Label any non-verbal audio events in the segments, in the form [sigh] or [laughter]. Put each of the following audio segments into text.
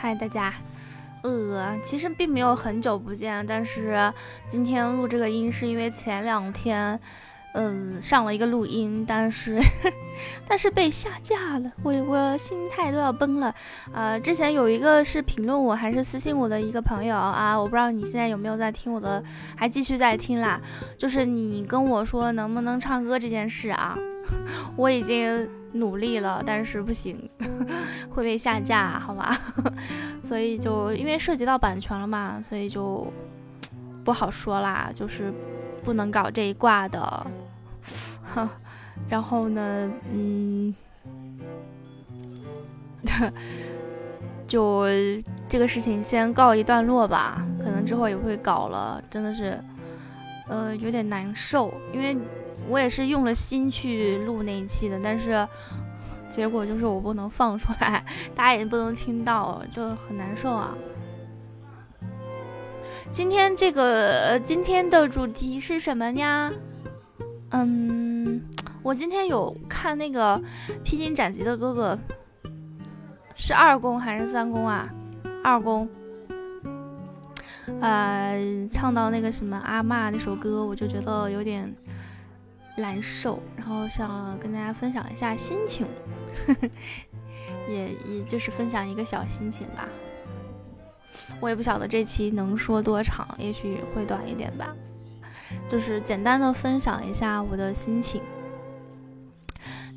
嗨，大家，呃，其实并没有很久不见，但是今天录这个音是因为前两天，嗯，上了一个录音，但是 [laughs] 但是被下架了，我我心态都要崩了。呃，之前有一个是评论我还是私信我的一个朋友啊，我不知道你现在有没有在听我的，还继续在听啦，就是你跟我说能不能唱歌这件事啊，[laughs] 我已经。努力了，但是不行，[laughs] 会被下架，好吧？[laughs] 所以就因为涉及到版权了嘛，所以就不好说啦，就是不能搞这一挂的。[laughs] 然后呢，嗯，就这个事情先告一段落吧，可能之后也会搞了，真的是，呃，有点难受，因为。我也是用了心去录那一期的，但是结果就是我不能放出来，大家也不能听到，就很难受啊。今天这个今天的主题是什么呀？嗯，我今天有看那个《披荆斩棘的哥哥》，是二公还是三公啊？二公。呃，唱到那个什么阿妈那首歌，我就觉得有点。难受，然后想跟大家分享一下心情，[laughs] 也也就是分享一个小心情吧。我也不晓得这期能说多长，也许会短一点吧。就是简单的分享一下我的心情，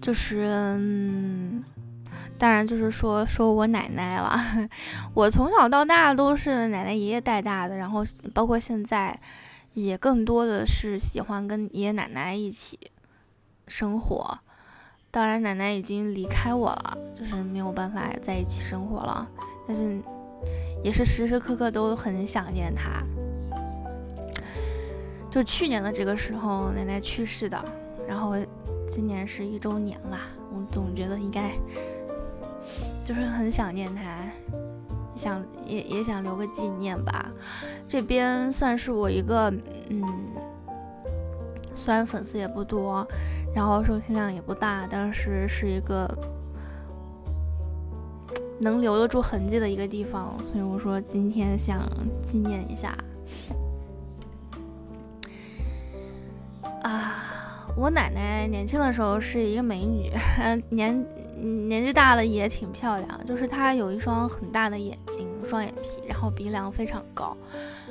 就是嗯，当然就是说说我奶奶了。[laughs] 我从小到大都是奶奶爷爷带大的，然后包括现在。也更多的是喜欢跟爷爷奶奶一起生活，当然奶奶已经离开我了，就是没有办法在一起生活了，但是也是时时刻刻都很想念她。就去年的这个时候，奶奶去世的，然后今年是一周年了，我总觉得应该 [laughs] 就是很想念她。想也也想留个纪念吧，这边算是我一个，嗯，虽然粉丝也不多，然后收听量也不大，但是是一个能留得住痕迹的一个地方，所以我说今天想纪念一下。啊，我奶奶年轻的时候是一个美女，[laughs] 年。年纪大了也挺漂亮，就是她有一双很大的眼睛，双眼皮，然后鼻梁非常高，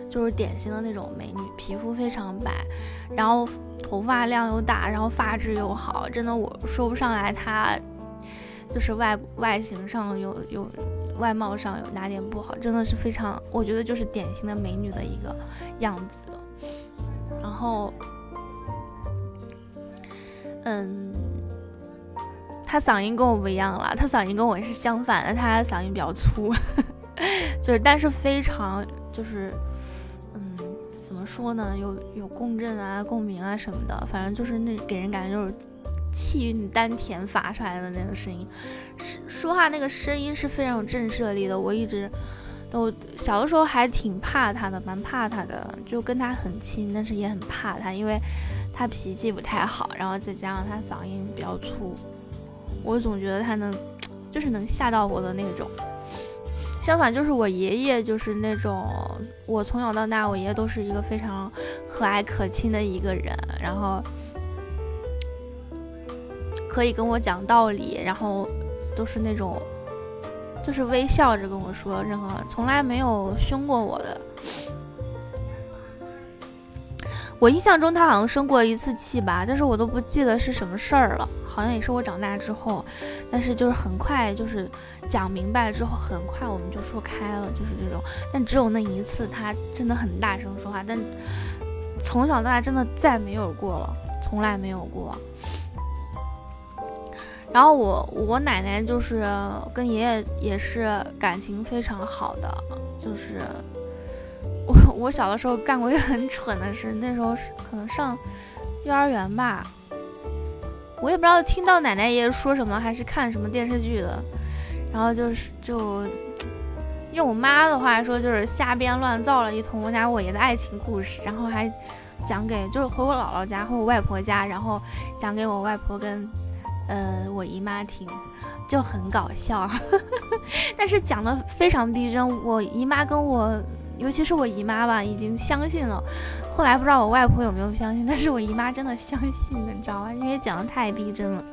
就是典型的那种美女，皮肤非常白，然后头发量又大，然后发质又好，真的我说不上来她就是外外形上有有外貌上有哪点不好，真的是非常，我觉得就是典型的美女的一个样子，然后，嗯。他嗓音跟我不一样了，他嗓音跟我是相反的，他嗓音比较粗，[laughs] 就是但是非常就是，嗯，怎么说呢？有有共振啊、共鸣啊什么的，反正就是那给人感觉就是气韵丹田发出来的那种声音，说话那个声音是非常有震慑力的。我一直都小的时候还挺怕他的，蛮怕他的，就跟他很亲，但是也很怕他，因为他脾气不太好，然后再加上他嗓音比较粗。我总觉得他能，就是能吓到我的那种。相反，就是我爷爷，就是那种我从小到大，我爷爷都是一个非常和蔼可亲的一个人，然后可以跟我讲道理，然后都是那种就是微笑着跟我说，任何从来没有凶过我的。我印象中他好像生过一次气吧，但是我都不记得是什么事儿了。好像也是我长大之后，但是就是很快就是讲明白之后，很快我们就说开了，就是这种。但只有那一次，他真的很大声说话，但从小到大真的再没有过了，从来没有过。然后我我奶奶就是跟爷爷也是感情非常好的，就是。我我小的时候干过一个很蠢的事，那时候是可能上幼儿园吧，我也不知道听到奶奶爷爷说什么，还是看什么电视剧的，然后就是就用我妈的话说，就是瞎编乱造了一通我家我爷的爱情故事，然后还讲给就是回我姥姥家，回我外婆家，然后讲给我外婆跟呃我姨妈听。就很搞笑，[laughs] 但是讲的非常逼真。我姨妈跟我，尤其是我姨妈吧，已经相信了。后来不知道我外婆有没有相信，但是我姨妈真的相信了，你知道吗？因为讲的太逼真了。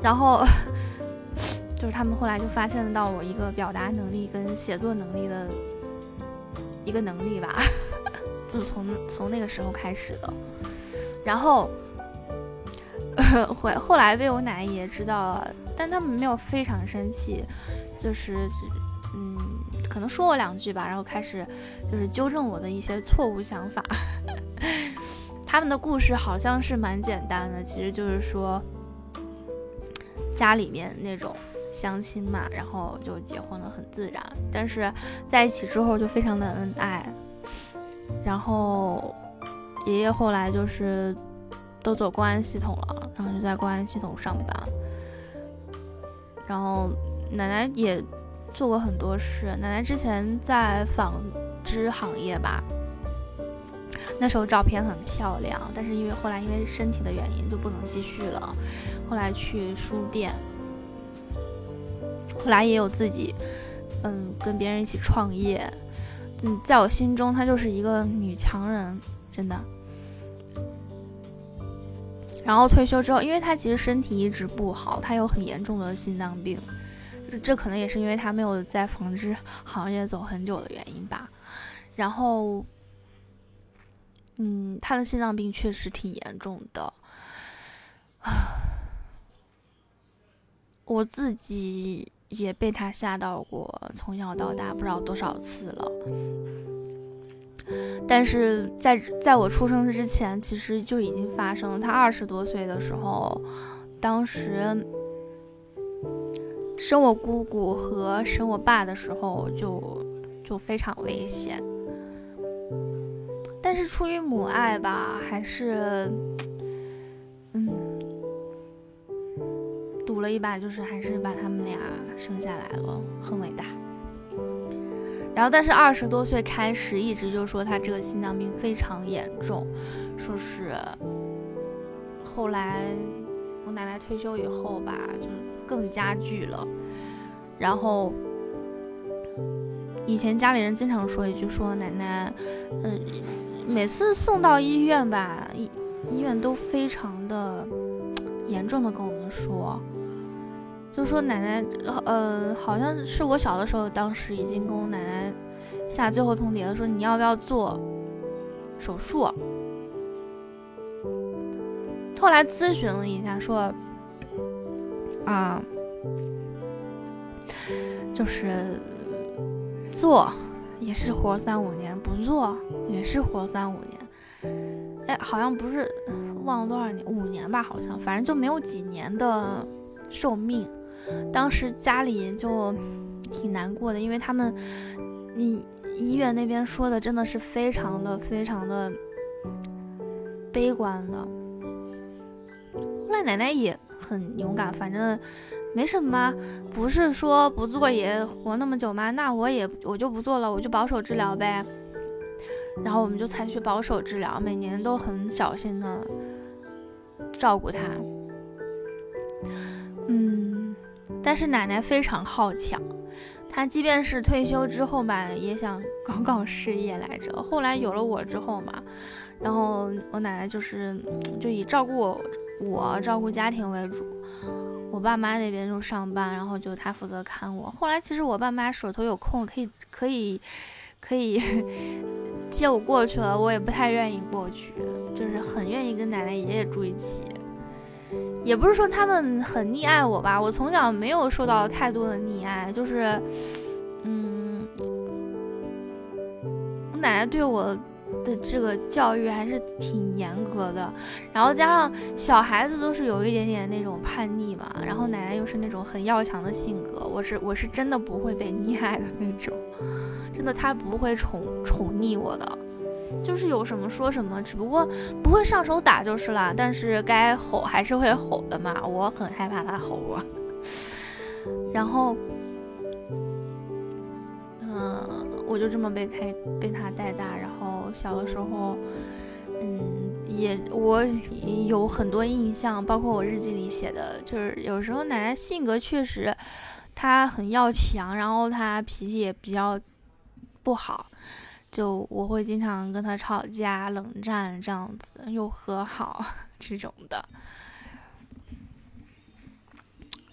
然后就是他们后来就发现到我一个表达能力跟写作能力的一个能力吧，[laughs] 就从从那个时候开始的。然后后后来被我奶奶也知道了，但他们没有非常生气，就是嗯，可能说我两句吧，然后开始就是纠正我的一些错误想法。[laughs] 他们的故事好像是蛮简单的，其实就是说。家里面那种相亲嘛，然后就结婚了，很自然。但是在一起之后就非常的恩爱。然后爷爷后来就是都走公安系统了，然后就在公安系统上班。然后奶奶也做过很多事，奶奶之前在纺织行业吧，那时候照片很漂亮，但是因为后来因为身体的原因就不能继续了。后来去书店，后来也有自己，嗯，跟别人一起创业，嗯，在我心中她就是一个女强人，真的。然后退休之后，因为她其实身体一直不好，她有很严重的心脏病，这可能也是因为他没有在纺织行业走很久的原因吧。然后，嗯，他的心脏病确实挺严重的，啊。我自己也被他吓到过，从小到大不知道多少次了。但是在在我出生之前，其实就已经发生了。他二十多岁的时候，当时生我姑姑和生我爸的时候，就就非常危险。但是出于母爱吧，还是。嗯赌了一把，就是还是把他们俩生下来了，很伟大。然后，但是二十多岁开始，一直就说他这个心脏病非常严重，说是后来我奶奶退休以后吧，就更加剧了。然后以前家里人经常说一句，说奶奶，嗯，每次送到医院吧，医医院都非常的严重的跟我们说。就说奶奶，呃，好像是我小的时候，当时已经跟我奶奶下最后通牒了，说你要不要做手术？后来咨询了一下，说啊，就是做也是活三五年，不做也是活三五年。哎，好像不是忘了多少年，五年吧，好像，反正就没有几年的寿命。当时家里就挺难过的，因为他们，你医院那边说的真的是非常的非常的悲观的。后来奶奶也很勇敢，反正没什么，不是说不做也活那么久吗？那我也我就不做了，我就保守治疗呗。然后我们就采取保守治疗，每年都很小心的照顾他。嗯。但是奶奶非常好强，她即便是退休之后吧，也想搞搞事业来着。后来有了我之后嘛，然后我奶奶就是就以照顾我、我照顾家庭为主，我爸妈那边就上班，然后就他负责看我。后来其实我爸妈手头有空，可以可以可以 [laughs] 接我过去了，我也不太愿意过去，就是很愿意跟奶奶爷爷住一起。也不是说他们很溺爱我吧，我从小没有受到太多的溺爱，就是，嗯，我奶奶对我的这个教育还是挺严格的，然后加上小孩子都是有一点点那种叛逆嘛，然后奶奶又是那种很要强的性格，我是我是真的不会被溺爱的那种，真的他不会宠宠溺我的。就是有什么说什么，只不过不会上手打就是了。但是该吼还是会吼的嘛，我很害怕他吼我。然后，嗯，我就这么被他被他带大。然后小的时候，嗯，也我有很多印象，包括我日记里写的，就是有时候奶奶性格确实，她很要强，然后她脾气也比较不好，就我会经常跟她吵架、冷战这样子，又和好 [laughs] 这种的。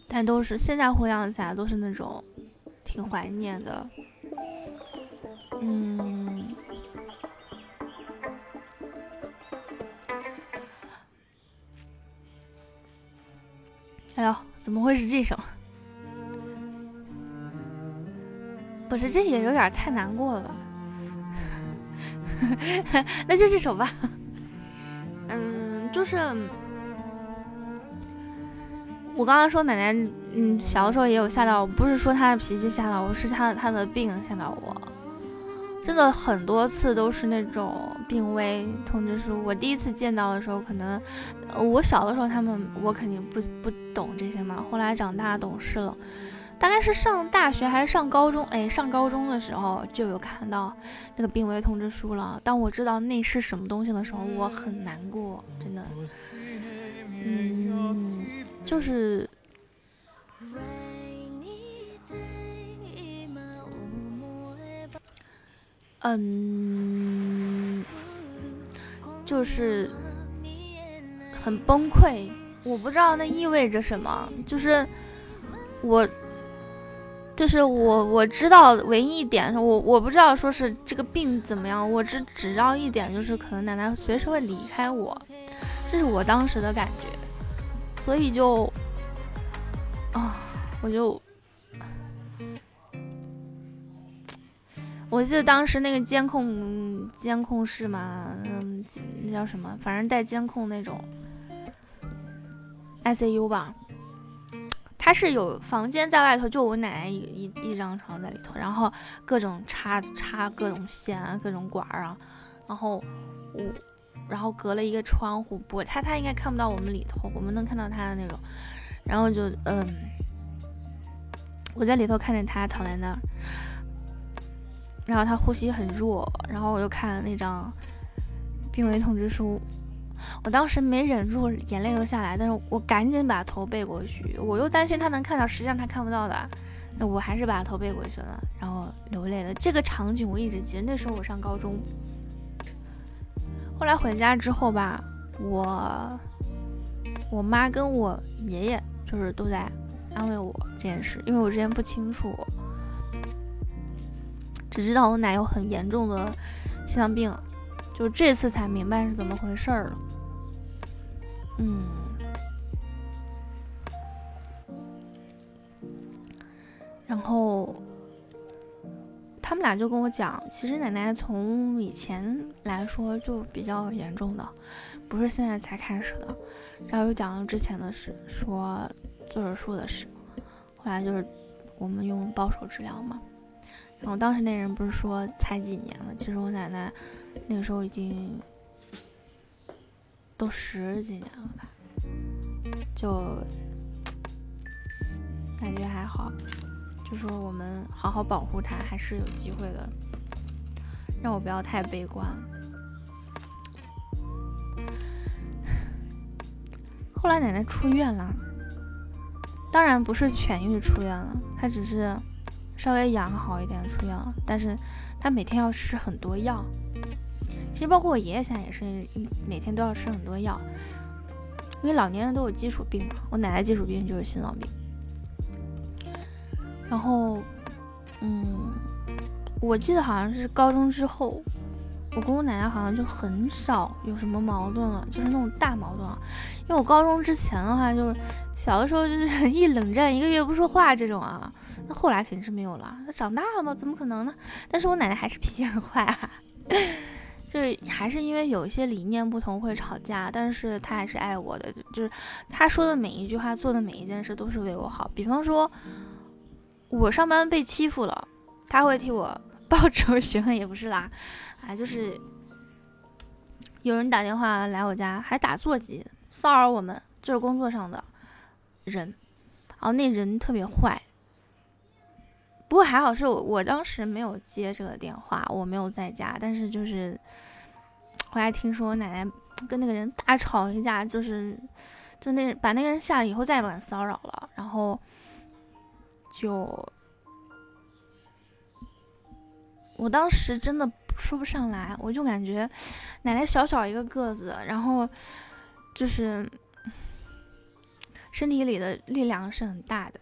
但都是现在回想起来，都是那种挺怀念的，嗯。哎呦，怎么会是这首？不是，这也有点太难过了？[laughs] 那就这首吧。[laughs] 嗯，就是我刚刚说奶奶，嗯，小的时候也有吓到，不是说她的脾气吓到我，是她她的病吓到我。真的很多次都是那种病危通知书。我第一次见到的时候，可能我小的时候他们我肯定不不懂这些嘛。后来长大懂事了，大概是上大学还是上高中？哎，上高中的时候就有看到那个病危通知书了。当我知道那是什么东西的时候，我很难过，真的。嗯，就是。嗯，就是很崩溃，我不知道那意味着什么。就是我，就是我，我知道唯一一点，我我不知道说是这个病怎么样，我只只知道一点，就是可能奶奶随时会离开我，这是我当时的感觉，所以就啊，我就。我记得当时那个监控监控室嘛，嗯，那叫什么？反正带监控那种 ICU 吧。它是有房间在外头，就我奶奶一一一张床在里头，然后各种插插各种线啊，各种管儿啊，然后我然后隔了一个窗户，不，他他应该看不到我们里头，我们能看到他的那种，然后就嗯，我在里头看着他躺在那儿。然后他呼吸很弱，然后我又看了那张病危通知书，我当时没忍住，眼泪又下来，但是我赶紧把头背过去，我又担心他能看到，实际上他看不到的，那我还是把头背过去了，然后流泪了。这个场景我一直记得，那时候我上高中。后来回家之后吧，我我妈跟我爷爷就是都在安慰我这件事，因为我之前不清楚。只知道我奶有很严重的心脏病，就这次才明白是怎么回事儿了。嗯，然后他们俩就跟我讲，其实奶奶从以前来说就比较严重的，不是现在才开始的。然后又讲了之前的事，说做手术的事，后来就是我们用保守治疗嘛。然后当时那人不是说才几年了，其实我奶奶那个时候已经都十几年了吧，就 [tsk] 感觉还好，就说我们好好保护她还是有机会的，让我不要太悲观。[sighs] 后来奶奶出院了，当然不是痊愈出院了，她只是。稍微养好一点出院了，但是他每天要吃很多药。其实包括我爷爷现在也是每天都要吃很多药，因为老年人都有基础病嘛。我奶奶基础病就是心脏病。然后，嗯，我记得好像是高中之后。我跟我奶奶好像就很少有什么矛盾了，就是那种大矛盾啊。因为我高中之前的话，就是小的时候就是 [laughs] 一冷战一个月不说话这种啊。那后来肯定是没有了。那长大了嘛，怎么可能呢？但是我奶奶还是脾气很坏啊，[laughs] 就是还是因为有一些理念不同会吵架，但是她还是爱我的，就是她说的每一句话，做的每一件事都是为我好。比方说，我上班被欺负了，她会替我报仇雪恨，也不是啦。哎，就是有人打电话来我家，还打座机骚扰我们，就是工作上的人，然后那人特别坏。不过还好是我，我当时没有接这个电话，我没有在家。但是就是后来听说我奶奶跟那个人大吵一架，就是就那把那个人吓了以后再也不敢骚扰了，然后就我当时真的说不上来，我就感觉奶奶小小一个个子，然后就是身体里的力量是很大的。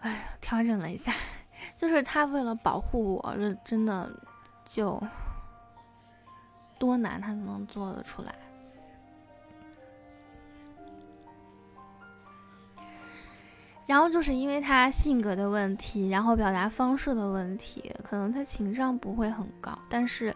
哎呀，调整了一下，[laughs] 就是他为了保护我，这真的就多难他都能做得出来。然后就是因为他性格的问题，然后表达方式的问题，可能他情商不会很高，但是，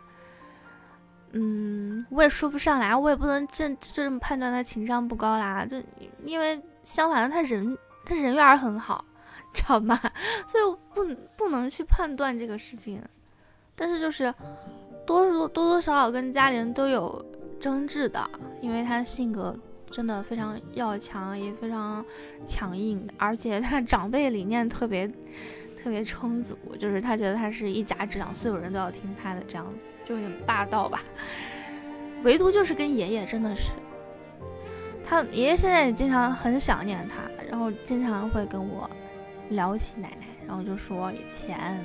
嗯，我也说不上来，我也不能这这么判断他情商不高啦，就因为相反的，他人他人缘很好。[laughs] 知道吗？所以不不能去判断这个事情，但是就是多多多多少少跟家里人都有争执的，因为他性格真的非常要强，也非常强硬，而且他长辈理念特别特别充足，就是他觉得他是一家之长，所有人都要听他的，这样子就有点霸道吧。唯独就是跟爷爷真的是，他爷爷现在也经常很想念他，然后经常会跟我。聊起奶奶，然后就说以前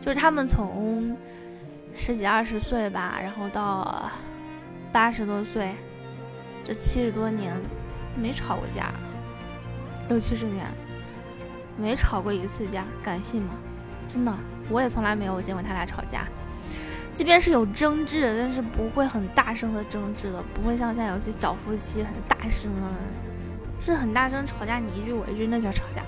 就是他们从十几二十岁吧，然后到八十多岁，这七十多年没吵过架，六七十年没吵过一次架，敢信吗？真的，我也从来没有见过他俩吵架，即便是有争执，但是不会很大声的争执的，不会像现在有些小夫妻很大声的，是很大声吵架，你一句我一句，那叫吵架。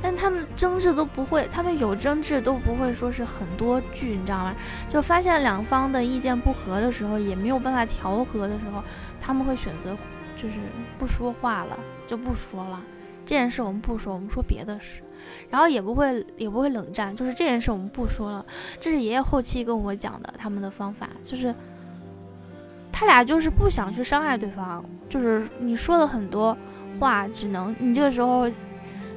但他们争执都不会，他们有争执都不会说是很多句，你知道吗？就发现两方的意见不合的时候，也没有办法调和的时候，他们会选择就是不说话了，就不说了。这件事我们不说，我们说别的事，然后也不会也不会冷战，就是这件事我们不说了。这是爷爷后期跟我讲的，他们的方法就是他俩就是不想去伤害对方，就是你说了很多话，只能你这个时候。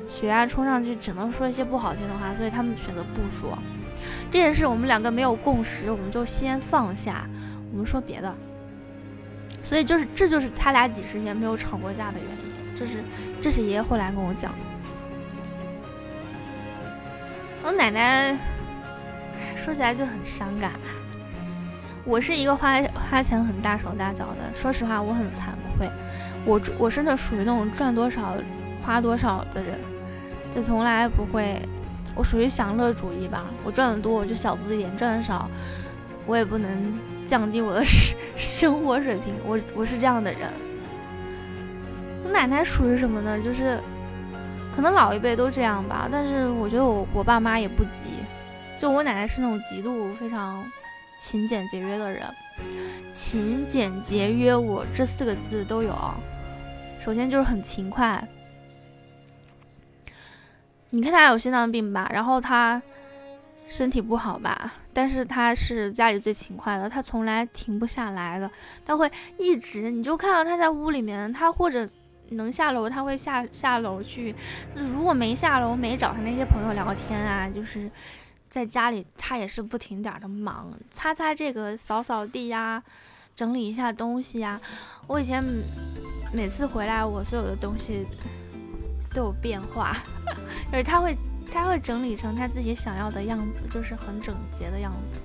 血压冲上去，只能说一些不好听的话，所以他们选择不说这件事。我们两个没有共识，我们就先放下，我们说别的。所以就是，这就是他俩几十年没有吵过架的原因。这是，这是爷爷后来跟我讲的。我奶奶说起来就很伤感。我是一个花花钱很大手大脚的，说实话，我很惭愧。我我是那属于那种赚多少花多少的人。就从来不会，我属于享乐主义吧。我赚的多，我就小资一点；赚的少，我也不能降低我的生 [laughs] 生活水平。我我是这样的人。我奶奶属于什么呢？就是可能老一辈都这样吧。但是我觉得我我爸妈也不急。就我奶奶是那种极度非常勤俭节约的人。勤俭节约，我这四个字都有。首先就是很勤快。你看他有心脏病吧，然后他身体不好吧，但是他是家里最勤快的，他从来停不下来的，他会一直，你就看到他在屋里面，他或者能下楼，他会下下楼去，如果没下楼，没找他那些朋友聊天啊，就是在家里，他也是不停点的忙，擦擦这个，扫扫地呀，整理一下东西呀。我以前每次回来，我所有的东西。都有变化，[laughs] 就是他会他会整理成他自己想要的样子，就是很整洁的样子。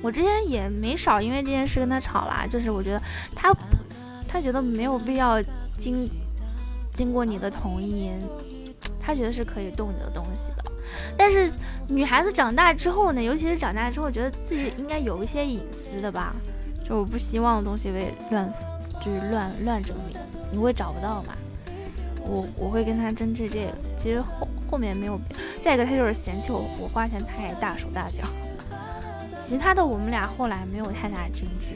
我之前也没少因为这件事跟他吵啦，就是我觉得他他觉得没有必要经经过你的同意，他觉得是可以动你的东西的。但是女孩子长大之后呢，尤其是长大之后，觉得自己应该有一些隐私的吧，就我不希望东西被乱就是乱乱整理，你会找不到嘛。我我会跟他争执这个，其实后后面没有。再一个，他就是嫌弃我我花钱太大手大脚。其他的我们俩后来没有太大争执，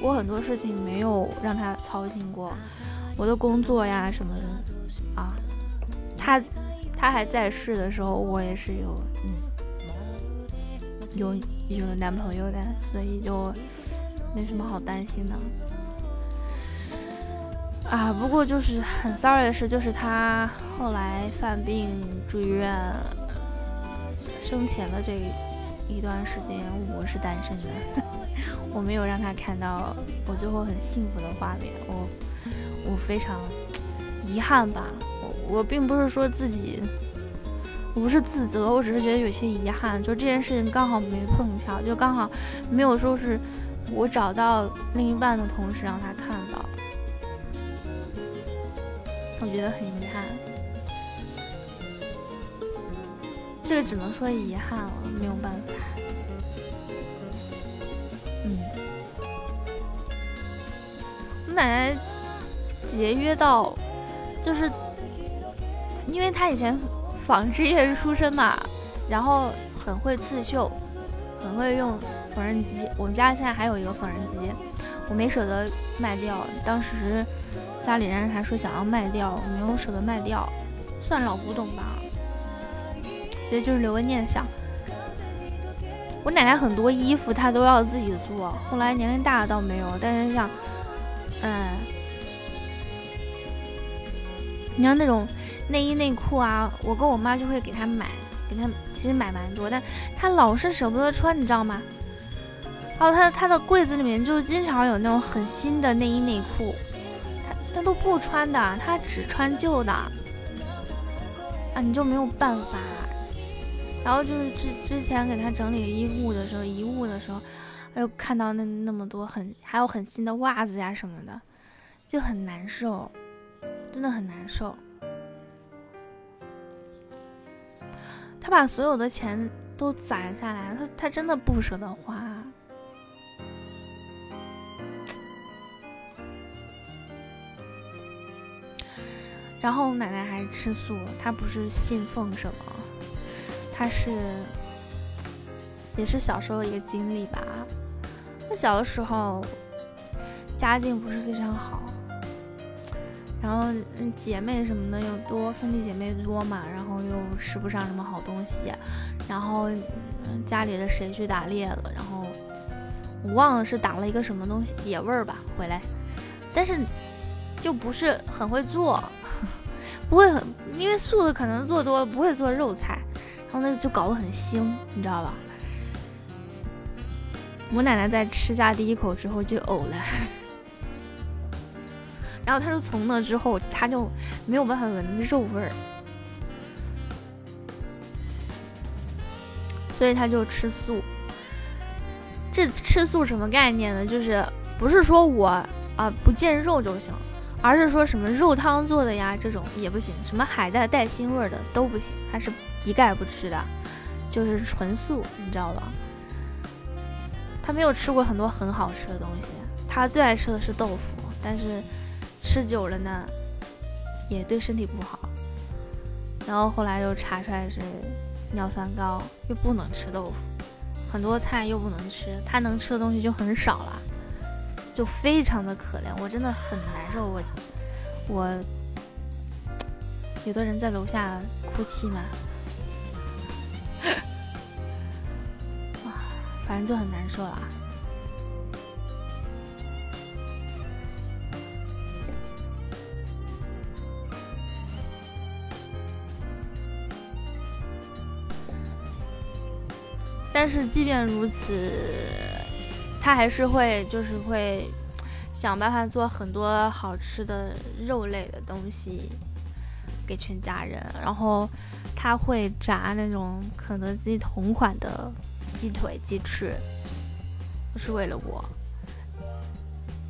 我很多事情没有让他操心过，我的工作呀什么的啊，他他还在世的时候，我也是有嗯有有男朋友的，所以就没什么好担心的。啊，不过就是很 sorry 的事，就是他后来犯病住院，生前的这一段时间我是单身的，[laughs] 我没有让他看到我最后很幸福的画面，我我非常遗憾吧，我我并不是说自己。我不是自责，我只是觉得有些遗憾，就这件事情刚好没碰巧，就刚好没有说是我找到另一半的同时让他看到，我觉得很遗憾。这个只能说遗憾了，没有办法。嗯，我奶奶节约到，就是因为她以前。纺织业出身嘛，然后很会刺绣，很会用缝纫机。我们家现在还有一个缝纫机，我没舍得卖掉。当时家里人还说想要卖掉，我没有舍得卖掉，算老古董吧。所以就是留个念想。我奶奶很多衣服她都要自己做，后来年龄大了倒没有，但是像，嗯。你像那种内衣内裤啊，我跟我妈就会给她买，给她其实买蛮多，但她老是舍不得穿，你知道吗？然后她她的柜子里面就经常有那种很新的内衣内裤，她她都不穿的，她只穿旧的，啊，你就没有办法。然后就是之之前给他整理衣物的时候，遗物的时候，又看到那那么多很还有很新的袜子呀什么的，就很难受。真的很难受。他把所有的钱都攒下来，他他真的不舍得花。然后奶奶还吃素，她不是信奉什么，他是也是小时候一个经历吧。那小的时候家境不是非常好。然后姐妹什么的又多，兄弟姐妹多嘛，然后又吃不上什么好东西，然后家里的谁去打猎了，然后我忘了是打了一个什么东西野味儿吧回来，但是就不是很会做，[laughs] 不会很，因为素的可能做多了不会做肉菜，然后那就搞得很腥，你知道吧？我奶奶在吃下第一口之后就呕了。[laughs] 然后他说，从那之后他就没有办法闻肉味儿，所以他就吃素。这吃素什么概念呢？就是不是说我啊不见肉就行，而是说什么肉汤做的呀这种也不行，什么海带带腥味的都不行，还是一概不吃的，就是纯素，你知道吧？他没有吃过很多很好吃的东西，他最爱吃的是豆腐，但是。吃久了呢，也对身体不好。然后后来又查出来是尿酸高，又不能吃豆腐，很多菜又不能吃，他能吃的东西就很少了，就非常的可怜。我真的很难受，我我 [tsk] 有的人在楼下哭泣吗？就很难受了。但是即便如此，他还是会就是会想办法做很多好吃的肉类的东西给全家人。然后他会炸那种肯德基同款的鸡腿、鸡翅，不是为了我。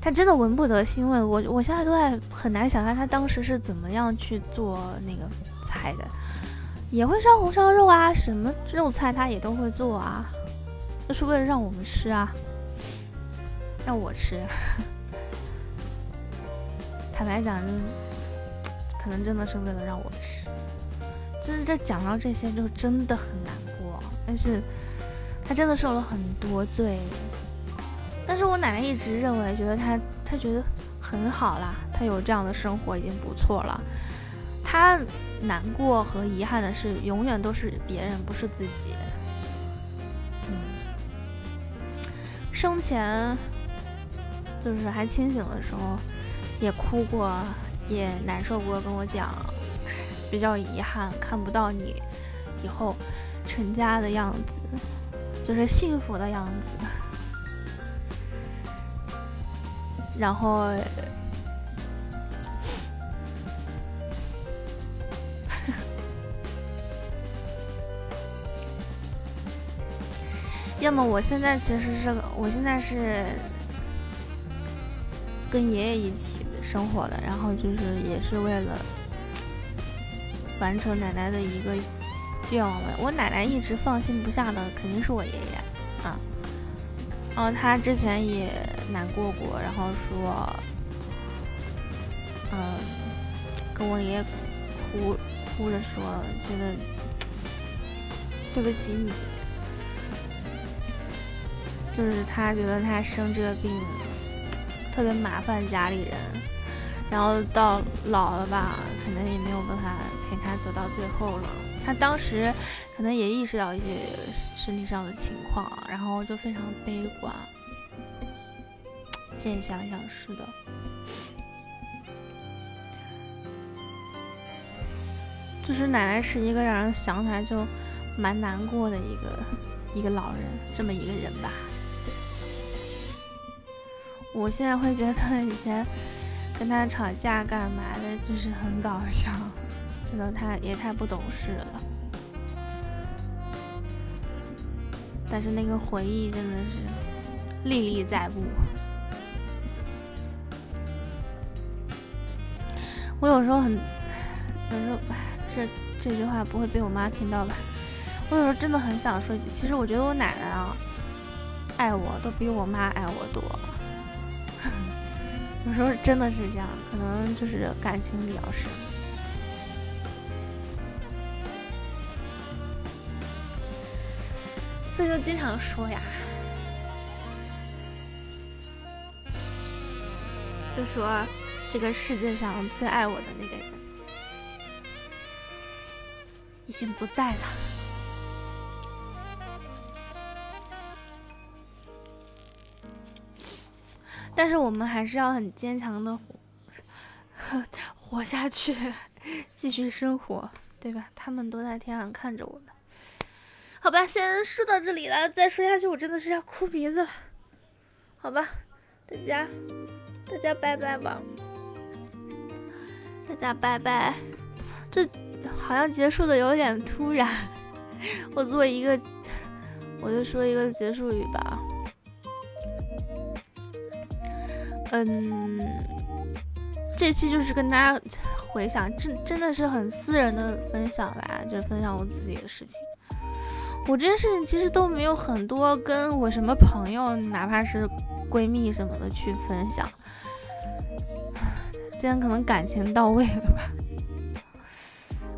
他真的闻不得腥味，我我现在都在很难想象他当时是怎么样去做那个菜的。也会烧红烧肉啊，什么肉菜他也都会做啊，就是为了让我们吃啊，让我吃。坦白讲，可能真的是为了让我吃。就是这讲到这些，就真的很难过。但是他真的受了很多罪。但是我奶奶一直认为，觉得他他觉得很好啦，他有这样的生活已经不错了。他难过和遗憾的是，永远都是别人，不是自己。嗯，生前就是还清醒的时候，也哭过，也难受过，跟我讲，比较遗憾看不到你以后成家的样子，就是幸福的样子。然后。[laughs] 要么我现在其实是，我现在是跟爷爷一起生活的，然后就是也是为了完成奶奶的一个愿望。我奶奶一直放心不下的肯定是我爷爷啊，然后他之前也难过过，然后说，嗯，跟我爷爷哭哭着说，觉得对不起你。就是他觉得他生这个病特别麻烦家里人，然后到老了吧，可能也没有办法陪他走到最后了。他当时可能也意识到一些身体上的情况，然后就非常悲观。现在想想是的，就是奶奶是一个让人想起来就蛮难过的一个一个老人，这么一个人吧。我现在会觉得以前跟他吵架干嘛的，就是很搞笑，真的太也太不懂事了。但是那个回忆真的是历历在目。我有时候很，有时候这这句话不会被我妈听到吧？我有时候真的很想说一句，其实我觉得我奶奶啊，爱我都比我妈爱我多。有时候真的是这样，可能就是感情比较深，所以就经常说呀，就说这个世界上最爱我的那个人已经不在了。但是我们还是要很坚强的活 [laughs] 活下去，继续生活，对吧？他们都在天上看着我们。好吧，先说到这里了，再说下去我真的是要哭鼻子了。好吧，大家，大家拜拜吧，大家拜拜。这好像结束的有点突然，[laughs] 我做一个，我就说一个结束语吧。嗯，这期就是跟大家回想，真真的是很私人的分享吧，就是分享我自己的事情。我这件事情其实都没有很多跟我什么朋友，哪怕是闺蜜什么的去分享。[sighs] 今天可能感情到位了吧。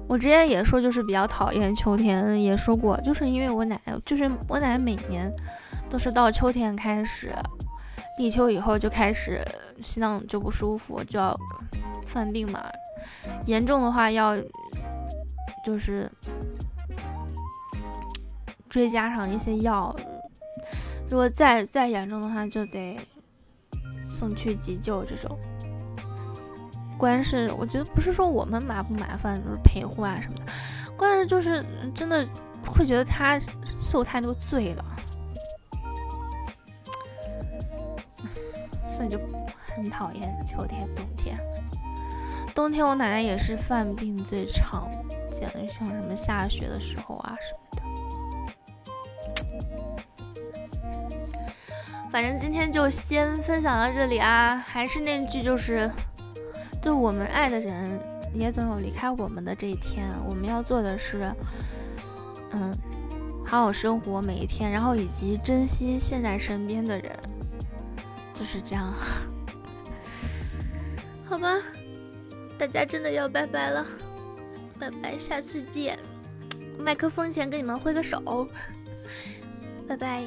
我之前也说，就是比较讨厌秋天，也说过，就是因为我奶奶，就是我奶奶每年都是到秋天开始。立秋以后就开始心脏就不舒服，就要犯病嘛。严重的话要就是追加上一些药。如果再再严重的话，就得送去急救这种。关键是我觉得不是说我们麻不麻烦，就是陪护啊什么的。关键是就是真的会觉得他受太多罪了。那就很讨厌秋天、冬天。冬天我奶奶也是犯病最常见的，像什么下雪的时候啊什么的。反正今天就先分享到这里啊，还是那句，就是，就我们爱的人也总有离开我们的这一天。我们要做的是，嗯，好好生活每一天，然后以及珍惜现在身边的人。就是这样，[laughs] 好吧，大家真的要拜拜了，拜拜，下次见。麦克风前跟你们挥个手，拜拜。